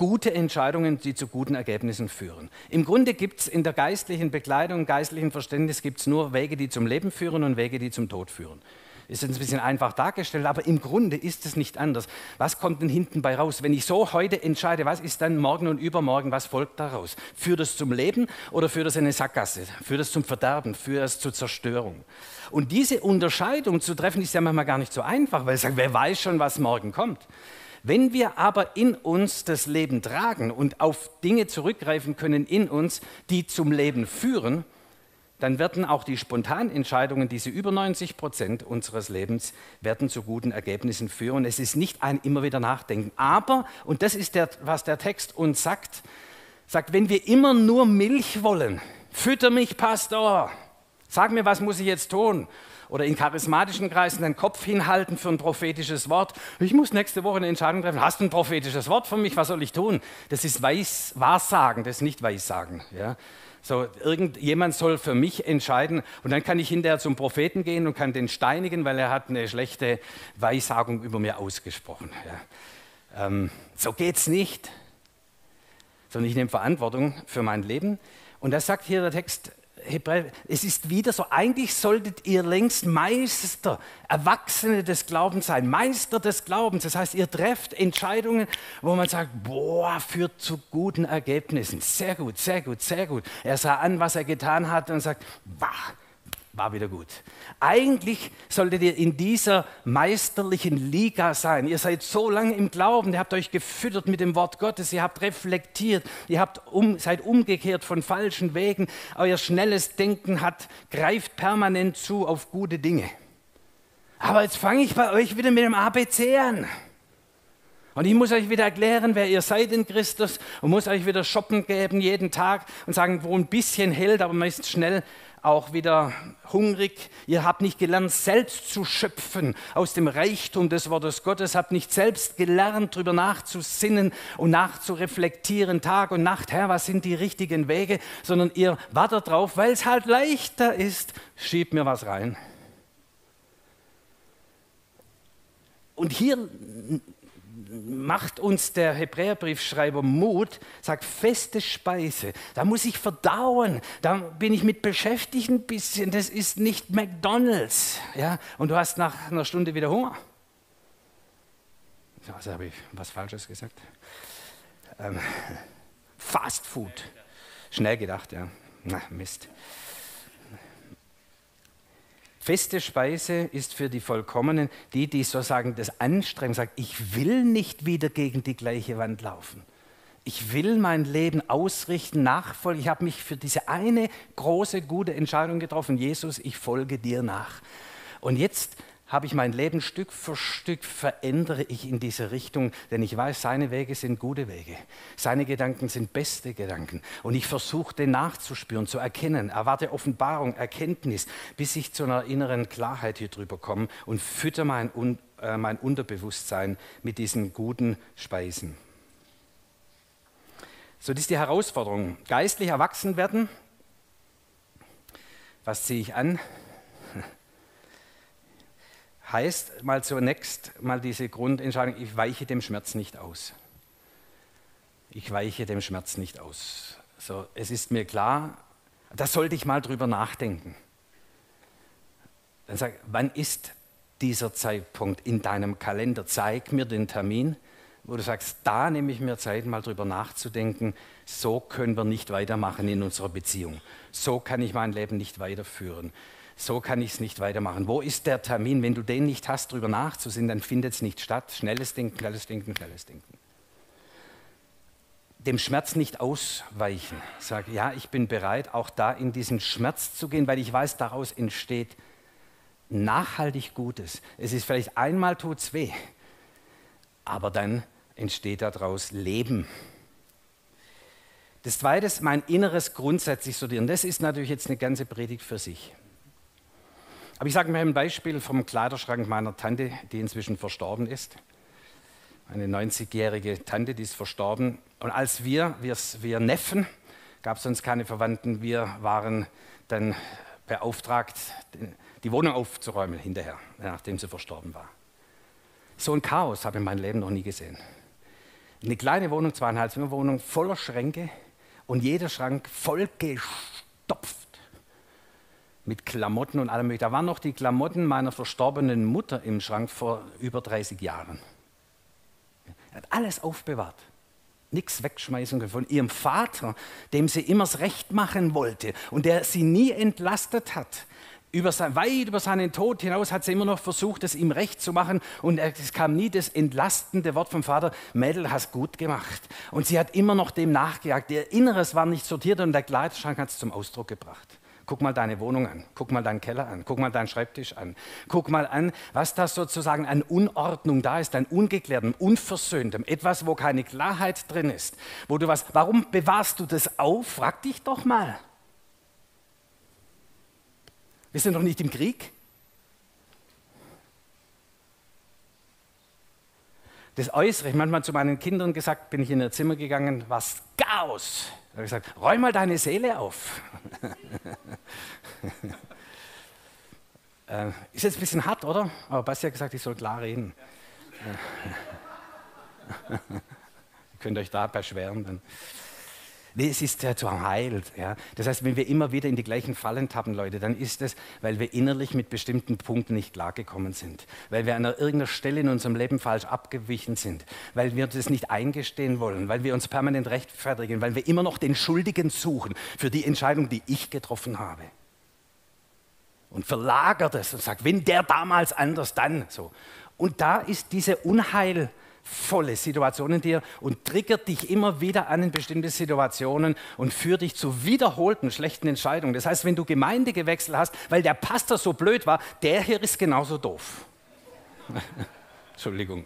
gute Entscheidungen, die zu guten Ergebnissen führen. Im Grunde gibt es in der geistlichen Bekleidung, geistlichen Verständnis gibt es nur Wege, die zum Leben führen und Wege, die zum Tod führen. Ist jetzt ein bisschen einfach dargestellt, aber im Grunde ist es nicht anders. Was kommt denn hinten bei raus? Wenn ich so heute entscheide, was ist dann morgen und übermorgen, was folgt daraus? Führt es zum Leben oder führt es in eine Sackgasse? Führt es zum Verderben? Führt es zur Zerstörung? Und diese Unterscheidung zu treffen, ist ja manchmal gar nicht so einfach, weil ich sage, wer weiß schon, was morgen kommt. Wenn wir aber in uns das Leben tragen und auf Dinge zurückgreifen können in uns, die zum Leben führen, dann werden auch die Spontanentscheidungen, diese über 90 Prozent unseres Lebens, werden zu guten Ergebnissen führen. Es ist nicht ein immer wieder Nachdenken. Aber, und das ist der, was der Text uns sagt, sagt, wenn wir immer nur Milch wollen, fütter mich, Pastor, sag mir, was muss ich jetzt tun? Oder in charismatischen Kreisen den Kopf hinhalten für ein prophetisches Wort. Ich muss nächste Woche eine Entscheidung treffen. Hast du ein prophetisches Wort für mich? Was soll ich tun? Das ist Weiß, Wahrsagen, das ist nicht Weissagen. Ja? So, irgendjemand soll für mich entscheiden und dann kann ich hinterher zum Propheten gehen und kann den steinigen, weil er hat eine schlechte Weissagung über mir ausgesprochen. Ja. Ähm, so geht's nicht. Sondern ich nehme Verantwortung für mein Leben. Und das sagt hier der Text, Es ist wieder so, eigentlich solltet ihr längst Meister, Erwachsene des Glaubens sein, Meister des Glaubens. Das heißt, ihr trefft Entscheidungen, wo man sagt, boah, führt zu guten Ergebnissen. Sehr gut, sehr gut, sehr gut. Er sah an, was er getan hat und sagt, bah, war wieder gut. Eigentlich solltet ihr in dieser meisterlichen Liga sein. Ihr seid so lange im Glauben, ihr habt euch gefüttert mit dem Wort Gottes, ihr habt reflektiert, ihr habt um, seid umgekehrt von falschen Wegen. Euer schnelles Denken hat, greift permanent zu auf gute Dinge. Aber jetzt fange ich bei euch wieder mit dem ABC an. Und ich muss euch wieder erklären, wer ihr seid in Christus und muss euch wieder shoppen geben jeden Tag und sagen, wo ein bisschen hält, aber man ist schnell auch wieder hungrig. Ihr habt nicht gelernt, selbst zu schöpfen aus dem Reichtum des Wortes Gottes, habt nicht selbst gelernt, darüber nachzusinnen und nachzureflektieren, Tag und Nacht, Herr, was sind die richtigen Wege, sondern ihr wartet drauf, weil es halt leichter ist, schiebt mir was rein. Und hier macht uns der Hebräerbriefschreiber Mut, sagt feste Speise. Da muss ich verdauen, da bin ich mit beschäftigt ein bisschen. Das ist nicht McDonald's. Ja? Und du hast nach einer Stunde wieder Hunger. Also habe ich was Falsches gesagt. Ähm, [LAUGHS] Fast Food. Schnell gedacht, ja. Na, Mist. Feste Speise ist für die Vollkommenen, die, die sozusagen das anstrengen, sagen, ich will nicht wieder gegen die gleiche Wand laufen. Ich will mein Leben ausrichten, nachfolgen. Ich habe mich für diese eine große, gute Entscheidung getroffen. Jesus, ich folge dir nach. Und jetzt habe ich mein Leben Stück für Stück verändere ich in diese Richtung, denn ich weiß, seine Wege sind gute Wege. Seine Gedanken sind beste Gedanken. Und ich versuche, den nachzuspüren, zu erkennen, erwarte Offenbarung, Erkenntnis, bis ich zu einer inneren Klarheit hier drüber komme und fütter mein, äh, mein Unterbewusstsein mit diesen guten Speisen. So, das ist die Herausforderung. Geistlich erwachsen werden. Was ziehe ich an? Heißt mal zunächst mal diese Grundentscheidung, ich weiche dem Schmerz nicht aus. Ich weiche dem Schmerz nicht aus. So, es ist mir klar, da sollte ich mal drüber nachdenken. Dann sag, wann ist dieser Zeitpunkt in deinem Kalender? Zeig mir den Termin, wo du sagst, da nehme ich mir Zeit, mal drüber nachzudenken. So können wir nicht weitermachen in unserer Beziehung. So kann ich mein Leben nicht weiterführen so kann ich es nicht weitermachen. Wo ist der Termin? Wenn du den nicht hast, darüber nachzusehen, dann findet es nicht statt. Schnelles Denken, schnelles Denken, schnelles Denken. Dem Schmerz nicht ausweichen. Sag, ja, ich bin bereit, auch da in diesen Schmerz zu gehen, weil ich weiß, daraus entsteht nachhaltig Gutes. Es ist vielleicht einmal tut's weh, aber dann entsteht daraus Leben. Das Zweite ist mein Inneres grundsätzlich sortieren. Das ist natürlich jetzt eine ganze Predigt für sich. Aber ich sage mir ein Beispiel vom Kleiderschrank meiner Tante, die inzwischen verstorben ist. Eine 90-jährige Tante, die ist verstorben. Und als wir, wir, wir Neffen, gab es sonst keine Verwandten, wir waren dann beauftragt, die Wohnung aufzuräumen hinterher, nachdem sie verstorben war. So ein Chaos habe ich in meinem Leben noch nie gesehen. Eine kleine Wohnung, zweieinhalb Zimmer Wohnung, voller Schränke und jeder Schrank vollgestopft mit Klamotten und allem möglichen. Da waren noch die Klamotten meiner verstorbenen Mutter im Schrank vor über 30 Jahren. Er hat alles aufbewahrt. Nichts wegschmeißen von ihrem Vater, dem sie immer das Recht machen wollte und der sie nie entlastet hat. Über sein, weit über seinen Tod hinaus hat sie immer noch versucht, es ihm recht zu machen. Und es kam nie das entlastende Wort vom Vater, Mädel, hast gut gemacht. Und sie hat immer noch dem nachgejagt. Ihr Inneres war nicht sortiert und der Kleiderschrank hat es zum Ausdruck gebracht. Guck mal deine Wohnung an, guck mal deinen Keller an, guck mal deinen Schreibtisch an, guck mal an, was da sozusagen an Unordnung da ist, an Ungeklärtem, Unversöhntem, etwas, wo keine Klarheit drin ist, wo du was, warum bewahrst du das auf? Frag dich doch mal. Wir sind doch nicht im Krieg. Das Äußere, ich manchmal zu meinen Kindern gesagt, bin ich in ihr Zimmer gegangen, was Chaos. Da habe ich gesagt, räum mal deine Seele auf. [LAUGHS] äh, ist jetzt ein bisschen hart, oder? Aber Basti hat gesagt, ich soll klar reden. [LAUGHS] Ihr könnt euch da beschweren. Dann. Nee, es ist ja zu heilt. Ja. Das heißt, wenn wir immer wieder in die gleichen Fallen tappen, Leute, dann ist es, weil wir innerlich mit bestimmten Punkten nicht klargekommen sind, weil wir an irgendeiner Stelle in unserem Leben falsch abgewichen sind, weil wir das nicht eingestehen wollen, weil wir uns permanent rechtfertigen, weil wir immer noch den Schuldigen suchen für die Entscheidung, die ich getroffen habe. Und verlagert es und sagt, wenn der damals anders, dann so. Und da ist diese Unheil volle Situation in dir und triggert dich immer wieder an in bestimmte Situationen und führt dich zu wiederholten schlechten Entscheidungen. Das heißt, wenn du Gemeindegewechsel hast, weil der Pastor so blöd war, der hier ist genauso doof. [LAUGHS] Entschuldigung.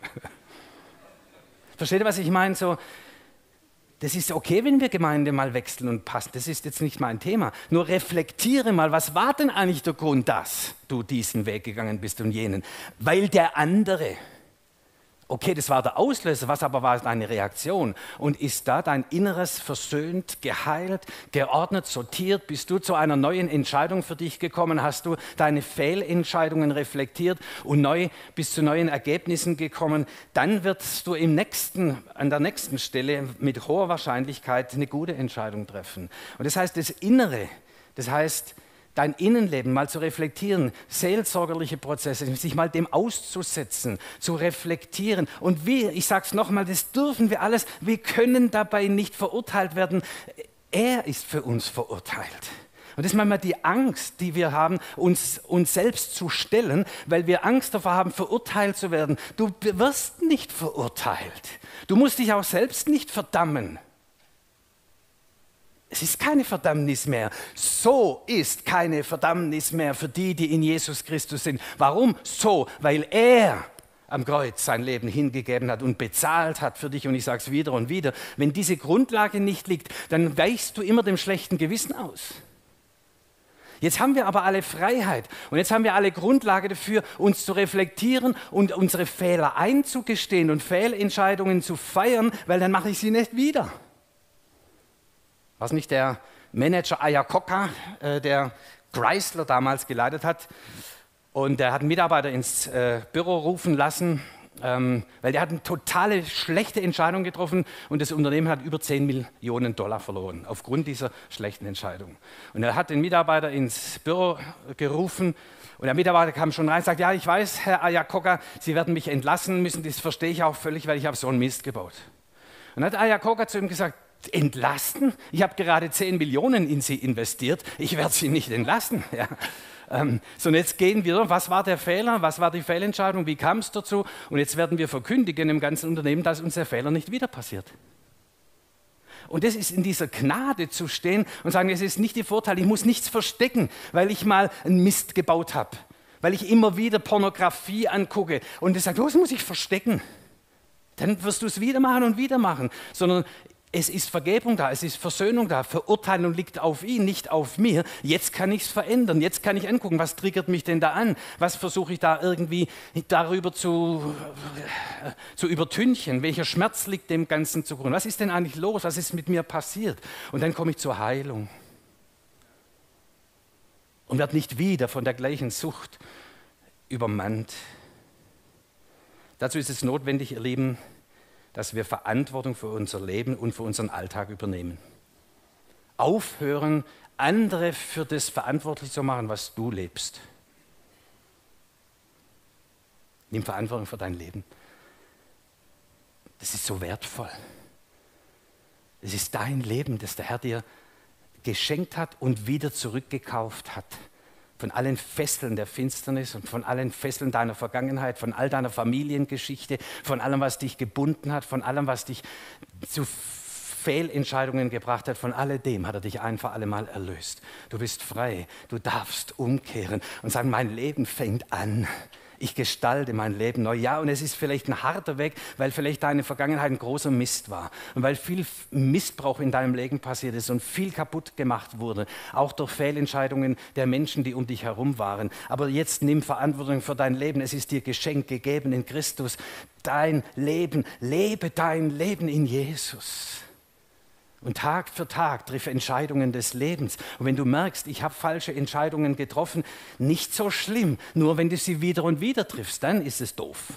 Versteht ihr, was ich meine? So, das ist okay, wenn wir Gemeinde mal wechseln und passen. Das ist jetzt nicht mein Thema. Nur reflektiere mal, was war denn eigentlich der Grund, dass du diesen Weg gegangen bist und jenen? Weil der andere Okay, das war der Auslöser, was aber war deine Reaktion? Und ist da dein Inneres versöhnt, geheilt, geordnet, sortiert? Bist du zu einer neuen Entscheidung für dich gekommen? Hast du deine Fehlentscheidungen reflektiert und neu bis zu neuen Ergebnissen gekommen? Dann wirst du im nächsten, an der nächsten Stelle mit hoher Wahrscheinlichkeit eine gute Entscheidung treffen. Und das heißt, das Innere, das heißt, dein Innenleben mal zu reflektieren, seelsorgerliche Prozesse, sich mal dem auszusetzen, zu reflektieren. Und wir, ich sage es nochmal, das dürfen wir alles, wir können dabei nicht verurteilt werden. Er ist für uns verurteilt. Und das ist manchmal die Angst, die wir haben, uns, uns selbst zu stellen, weil wir Angst davor haben, verurteilt zu werden. Du wirst nicht verurteilt. Du musst dich auch selbst nicht verdammen. Es ist keine Verdammnis mehr. So ist keine Verdammnis mehr für die, die in Jesus Christus sind. Warum? So, weil er am Kreuz sein Leben hingegeben hat und bezahlt hat für dich. Und ich sage es wieder und wieder, wenn diese Grundlage nicht liegt, dann weichst du immer dem schlechten Gewissen aus. Jetzt haben wir aber alle Freiheit und jetzt haben wir alle Grundlage dafür, uns zu reflektieren und unsere Fehler einzugestehen und Fehlentscheidungen zu feiern, weil dann mache ich sie nicht wieder. Was nicht der Manager Ayakoka, äh, der Chrysler damals geleitet hat. Und er hat einen Mitarbeiter ins äh, Büro rufen lassen, ähm, weil der hat eine totale schlechte Entscheidung getroffen und das Unternehmen hat über 10 Millionen Dollar verloren aufgrund dieser schlechten Entscheidung. Und er hat den Mitarbeiter ins Büro gerufen und der Mitarbeiter kam schon rein und sagt, ja, ich weiß, Herr Ayakoka, Sie werden mich entlassen müssen, das verstehe ich auch völlig, weil ich habe so einen Mist gebaut. Und dann hat Ayakoka zu ihm gesagt, entlasten? Ich habe gerade 10 Millionen in sie investiert, ich werde sie nicht entlassen. [LAUGHS] Ja. Ähm, so, und jetzt gehen wir, was war der Fehler, was war die Fehlentscheidung, wie kam es dazu? Und jetzt werden wir verkündigen im ganzen Unternehmen, dass uns der Fehler nicht wieder passiert. Und das ist in dieser Gnade zu stehen und sagen, es ist nicht der Vorteil, ich muss nichts verstecken, weil ich mal einen Mist gebaut habe, weil ich immer wieder Pornografie angucke und ich sage, was muss ich verstecken? Dann wirst du es wieder machen und wieder machen, sondern es ist Vergebung da, es ist Versöhnung da, Verurteilung liegt auf ihn, nicht auf mir. Jetzt kann ich es verändern, jetzt kann ich angucken, was triggert mich denn da an, was versuche ich da irgendwie darüber zu, äh, zu übertünchen, welcher Schmerz liegt dem Ganzen zugrunde, was ist denn eigentlich los, was ist mit mir passiert? Und dann komme ich zur Heilung und werde nicht wieder von der gleichen Sucht übermannt. Dazu ist es notwendig, ihr Lieben, dass wir Verantwortung für unser Leben und für unseren Alltag übernehmen. Aufhören, andere für das verantwortlich zu machen, was du lebst. Nimm Verantwortung für dein Leben. Das ist so wertvoll. Es ist dein Leben, das der Herr dir geschenkt hat und wieder zurückgekauft hat von allen Fesseln der Finsternis und von allen Fesseln deiner Vergangenheit, von all deiner Familiengeschichte, von allem, was dich gebunden hat, von allem, was dich zu Fehlentscheidungen gebracht hat, von alledem hat er dich ein für alle Mal erlöst. Du bist frei, du darfst umkehren. Und sagen, mein Leben fängt an ich gestalte mein Leben neu. Ja, und es ist vielleicht ein harter Weg, weil vielleicht deine Vergangenheit ein großer Mist war und weil viel Missbrauch in deinem Leben passiert ist und viel kaputt gemacht wurde, auch durch Fehlentscheidungen der Menschen, die um dich herum waren. Aber jetzt nimm Verantwortung für dein Leben. Es ist dir Geschenk gegeben in Christus. Dein Leben, lebe dein Leben in Jesus. Und Tag für Tag triff Entscheidungen des Lebens. Und wenn du merkst, ich habe falsche Entscheidungen getroffen, nicht so schlimm. Nur wenn du sie wieder und wieder triffst, dann ist es doof.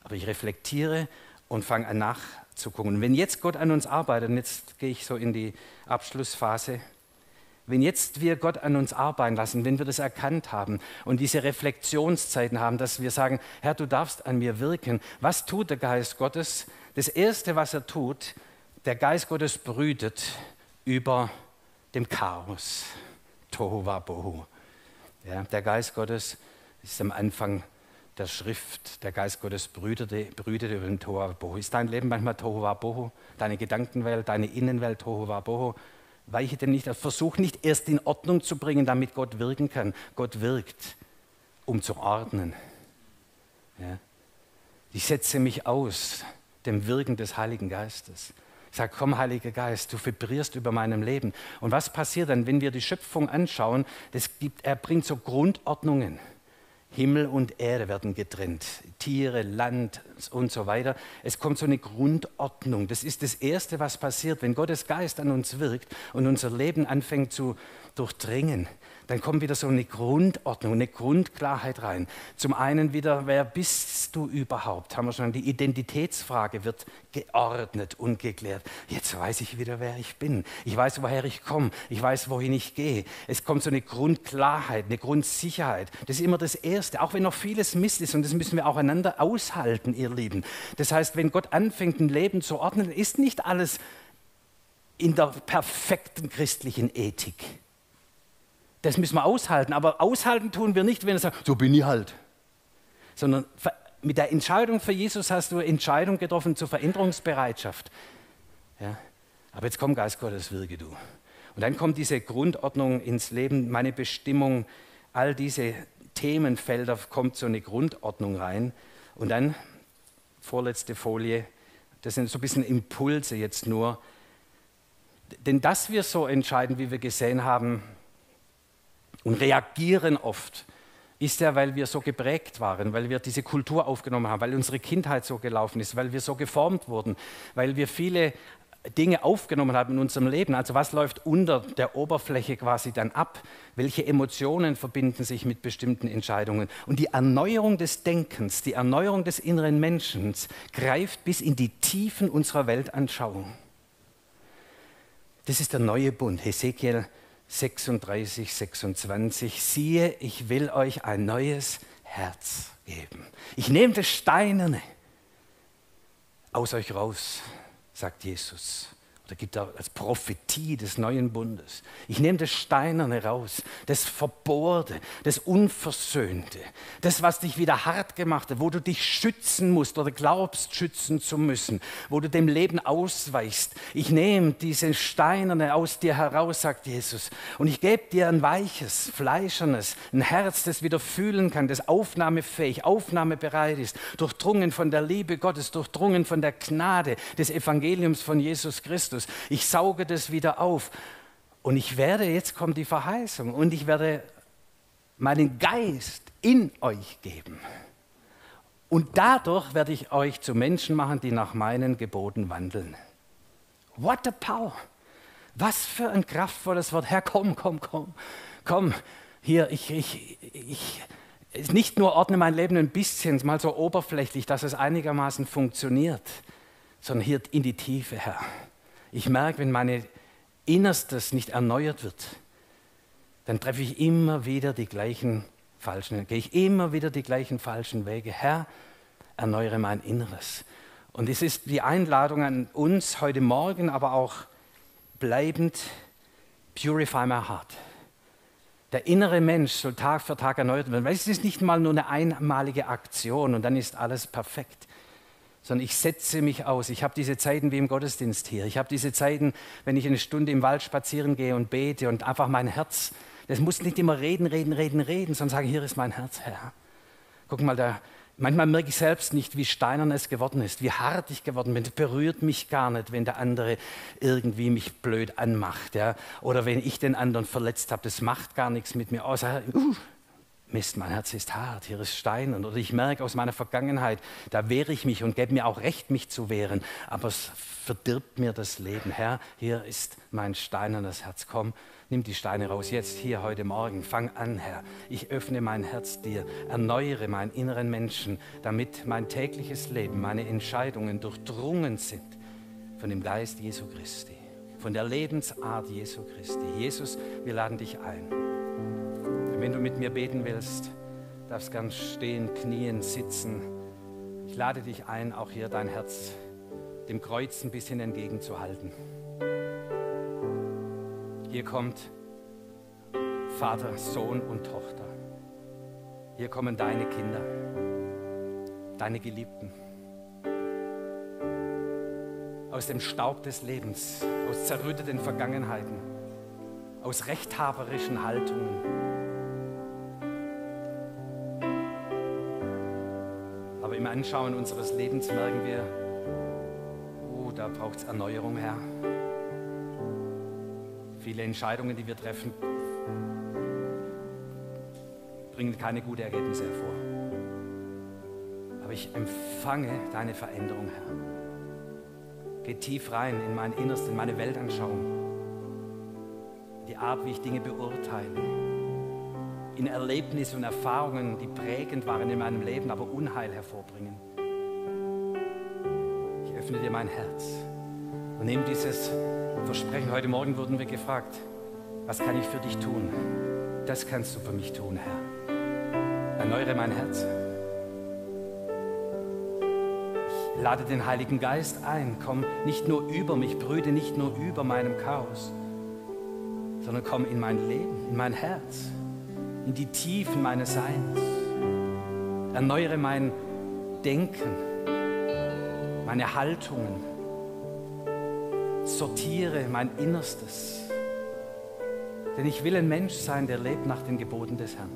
Aber ich reflektiere und fange an nachzugucken. Und wenn jetzt Gott an uns arbeitet, und jetzt gehe ich so in die Abschlussphase, wenn jetzt wir Gott an uns arbeiten lassen, wenn wir das erkannt haben und diese Reflexionszeiten haben, dass wir sagen, Herr, du darfst an mir wirken, was tut der Geist Gottes? Das Erste, was er tut, der Geist Gottes brütet über dem Chaos. Tohu Wabohu. Ja, der Geist Gottes ist am Anfang der Schrift. Der Geist Gottes brütete, brütete über den Tohu Wabohu. Ist dein Leben manchmal Tohu Wabohu? Deine Gedankenwelt, deine Innenwelt Tohu Wabohu? Weiche denn nicht, versuch nicht erst in Ordnung zu bringen, damit Gott wirken kann. Gott wirkt, um zu ordnen. Ja. Ich setze mich aus dem Wirken des Heiligen Geistes. Ich sage, komm, Heiliger Geist, du vibrierst über meinem Leben. Und was passiert dann, wenn wir die Schöpfung anschauen? Das gibt, er bringt so Grundordnungen Himmel und Erde werden getrennt, Tiere, Land und so weiter. Es kommt so eine Grundordnung. Das ist das Erste, was passiert, wenn Gottes Geist an uns wirkt und unser Leben anfängt zu durchdringen dann kommt wieder so eine Grundordnung, eine Grundklarheit rein. Zum einen wieder, wer bist du überhaupt? Haben wir schon, die Identitätsfrage wird geordnet und geklärt. Jetzt weiß ich wieder, wer ich bin. Ich weiß, woher ich komme. Ich weiß, wohin ich gehe. Es kommt so eine Grundklarheit, eine Grundsicherheit. Das ist immer das Erste, auch wenn noch vieles Mist ist und das müssen wir auch einander aushalten, ihr Lieben. Das heißt, wenn Gott anfängt, ein Leben zu ordnen, ist nicht alles in der perfekten christlichen Ethik. Das müssen wir aushalten. Aber aushalten tun wir nicht, wenn er sagt, so bin ich halt. Sondern mit der Entscheidung für Jesus hast du Entscheidung getroffen zur Veränderungsbereitschaft. Ja? Aber jetzt kommt Geist Gottes, wirke du. Und dann kommt diese Grundordnung ins Leben, meine Bestimmung, all diese Themenfelder kommt so eine Grundordnung rein. Und dann, vorletzte Folie, das sind so ein bisschen Impulse jetzt nur. Denn dass wir so entscheiden, wie wir gesehen haben, und reagieren oft, ist ja, weil wir so geprägt waren, weil wir diese Kultur aufgenommen haben, weil unsere Kindheit so gelaufen ist, weil wir so geformt wurden, weil wir viele Dinge aufgenommen haben in unserem Leben. Also was läuft unter der Oberfläche quasi dann ab? Welche Emotionen verbinden sich mit bestimmten Entscheidungen? Und die Erneuerung des Denkens, die Erneuerung des inneren Menschen greift bis in die Tiefen unserer Weltanschauung. Das ist der neue Bund. Hesekiel 36, 26, siehe, ich will euch ein neues Herz geben. Ich nehme das Steinerne aus euch raus, sagt Jesus oder gibt er als Prophetie des neuen Bundes. Ich nehme das Steinerne raus, das Verbohrte, das Unversöhnte, das, was dich wieder hart gemacht hat, wo du dich schützen musst oder glaubst, schützen zu müssen, wo du dem Leben ausweichst. Ich nehme diese Steinerne aus dir heraus, sagt Jesus, und ich gebe dir ein weiches, fleischernes, ein Herz, das wieder fühlen kann, das aufnahmefähig, aufnahmebereit ist, durchdrungen von der Liebe Gottes, durchdrungen von der Gnade des Evangeliums von Jesus Christus. Jesus. Ich sauge das wieder auf. Und ich werde, jetzt kommt die Verheißung, und ich werde meinen Geist in euch geben. Und dadurch werde ich euch zu Menschen machen, die nach meinen Geboten wandeln. What a power! Was für ein kraftvolles Wort. Herr, komm, komm, komm, komm. Hier, ich, ich, ich, nicht nur ordne mein Leben ein bisschen, mal so oberflächlich, dass es einigermaßen funktioniert, sondern hier in die Tiefe, Herr. Ich merke, wenn mein Innerstes nicht erneuert wird, dann treffe ich immer wieder die gleichen falschen, gehe ich immer wieder die gleichen falschen Wege. Herr, erneuere mein Inneres. Und es ist die Einladung an uns heute Morgen, aber auch bleibend, purify my heart. Der innere Mensch soll Tag für Tag erneuert werden, weil es ist nicht mal nur eine einmalige Aktion und dann ist alles perfekt sondern ich setze mich aus. Ich habe diese Zeiten wie im Gottesdienst hier. Ich habe diese Zeiten, wenn ich eine Stunde im Wald spazieren gehe und bete und einfach mein Herz, das muss nicht immer reden, reden, reden, reden, sondern sagen, hier ist mein Herz, Herr. Guck mal, da, manchmal merke ich selbst nicht, wie steinern es geworden ist, wie hart ich geworden bin. Es berührt mich gar nicht, wenn der andere irgendwie mich blöd anmacht. Ja? Oder wenn ich den anderen verletzt habe, das macht gar nichts mit mir. Außer, uh, Mist, mein Herz ist hart, hier ist Stein. Oder ich merke aus meiner Vergangenheit, da wehre ich mich und gebe mir auch Recht, mich zu wehren. Aber es verdirbt mir das Leben. Herr, hier ist mein steinernes Herz. Komm, nimm die Steine raus, jetzt, hier, heute Morgen. Fang an, Herr. Ich öffne mein Herz dir, erneuere meinen inneren Menschen, damit mein tägliches Leben, meine Entscheidungen durchdrungen sind von dem Geist Jesu Christi, von der Lebensart Jesu Christi. Jesus, wir laden dich ein. Wenn du mit mir beten willst, darfst ganz stehen, knien, sitzen. Ich lade dich ein, auch hier dein Herz dem Kreuz ein bisschen entgegenzuhalten. Hier kommt Vater, Sohn und Tochter. Hier kommen deine Kinder, deine Geliebten. Aus dem Staub des Lebens, aus zerrütteten Vergangenheiten, aus rechthaberischen Haltungen Anschauen unseres Lebens merken wir, oh, da braucht es Erneuerung, Herr. Viele Entscheidungen, die wir treffen, bringen keine guten Ergebnisse hervor. Aber ich empfange deine Veränderung, Herr. Geh tief rein in mein Innerste, in meine Weltanschauung, die Art, wie ich Dinge beurteile, in Erlebnisse und Erfahrungen, die prägend waren in meinem Leben, aber Unheil hervorbringen. Ich öffne dir mein Herz und nehme dieses Versprechen. Heute Morgen wurden wir gefragt, was kann ich für dich tun? Das kannst du für mich tun, Herr. Erneuere mein Herz. Ich lade den Heiligen Geist ein. Komm nicht nur über mich, brüte nicht nur über meinem Chaos, sondern komm in mein Leben, in mein Herz, in die Tiefen meines Seins. Erneuere mein Denken, meine Haltungen. Sortiere mein Innerstes. Denn ich will ein Mensch sein, der lebt nach den Geboten des Herrn.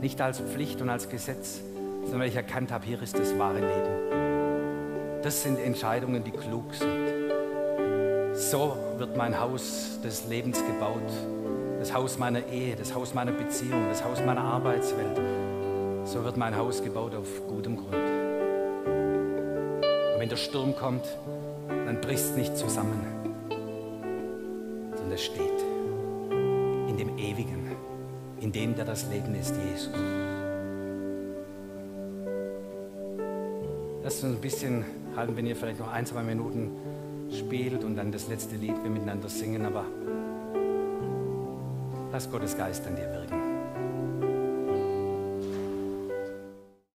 Nicht als Pflicht und als Gesetz, sondern weil ich erkannt habe, hier ist das wahre Leben. Das sind Entscheidungen, die klug sind. So wird mein Haus des Lebens gebaut. Das Haus meiner Ehe, das Haus meiner Beziehung, das Haus meiner Arbeitswelt. So wird mein Haus gebaut auf gutem Grund. Und wenn der Sturm kommt, dann bricht es nicht zusammen, sondern es steht in dem Ewigen, in dem, der das Leben ist, Jesus. Lasst uns ein bisschen halten, wenn ihr vielleicht noch ein, zwei Minuten spielt und dann das letzte Lied wir miteinander singen, aber lass Gottes Geist an dir wirken.